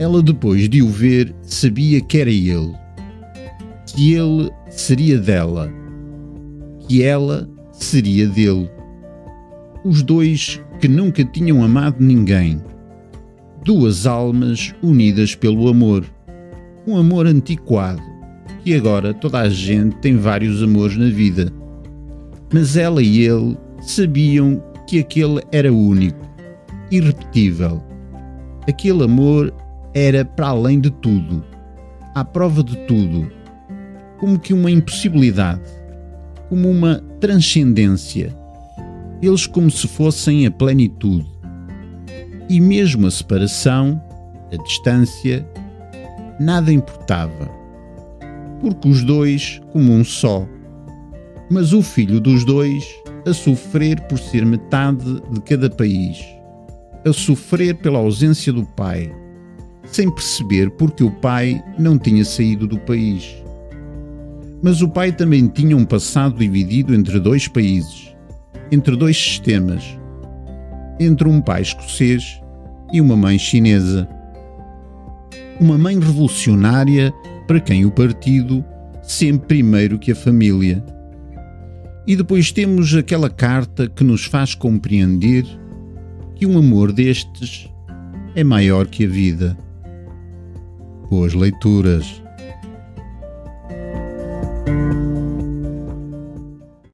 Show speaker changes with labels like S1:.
S1: Ela, depois de o ver, sabia que era ele, que ele seria dela, que ela seria dele. Os dois que nunca tinham amado ninguém. Duas almas unidas pelo amor. Um amor antiquado, que agora toda a gente tem vários amores na vida. Mas ela e ele sabiam que aquele era único, irrepetível. Aquele amor era para além de tudo, à prova de tudo, como que uma impossibilidade, como uma transcendência. Eles como se fossem a plenitude. E mesmo a separação, a distância, nada importava. Porque os dois como um só. Mas o filho dos dois a sofrer por ser metade de cada país, a sofrer pela ausência do pai, sem perceber porque o pai não tinha saído do país. Mas o pai também tinha um passado dividido entre dois países, entre dois sistemas, entre um pai escocês e uma mãe chinesa. Uma mãe revolucionária para quem o partido sempre primeiro que a família e depois temos aquela carta que nos faz compreender que um amor destes é maior que a vida. Boas leituras.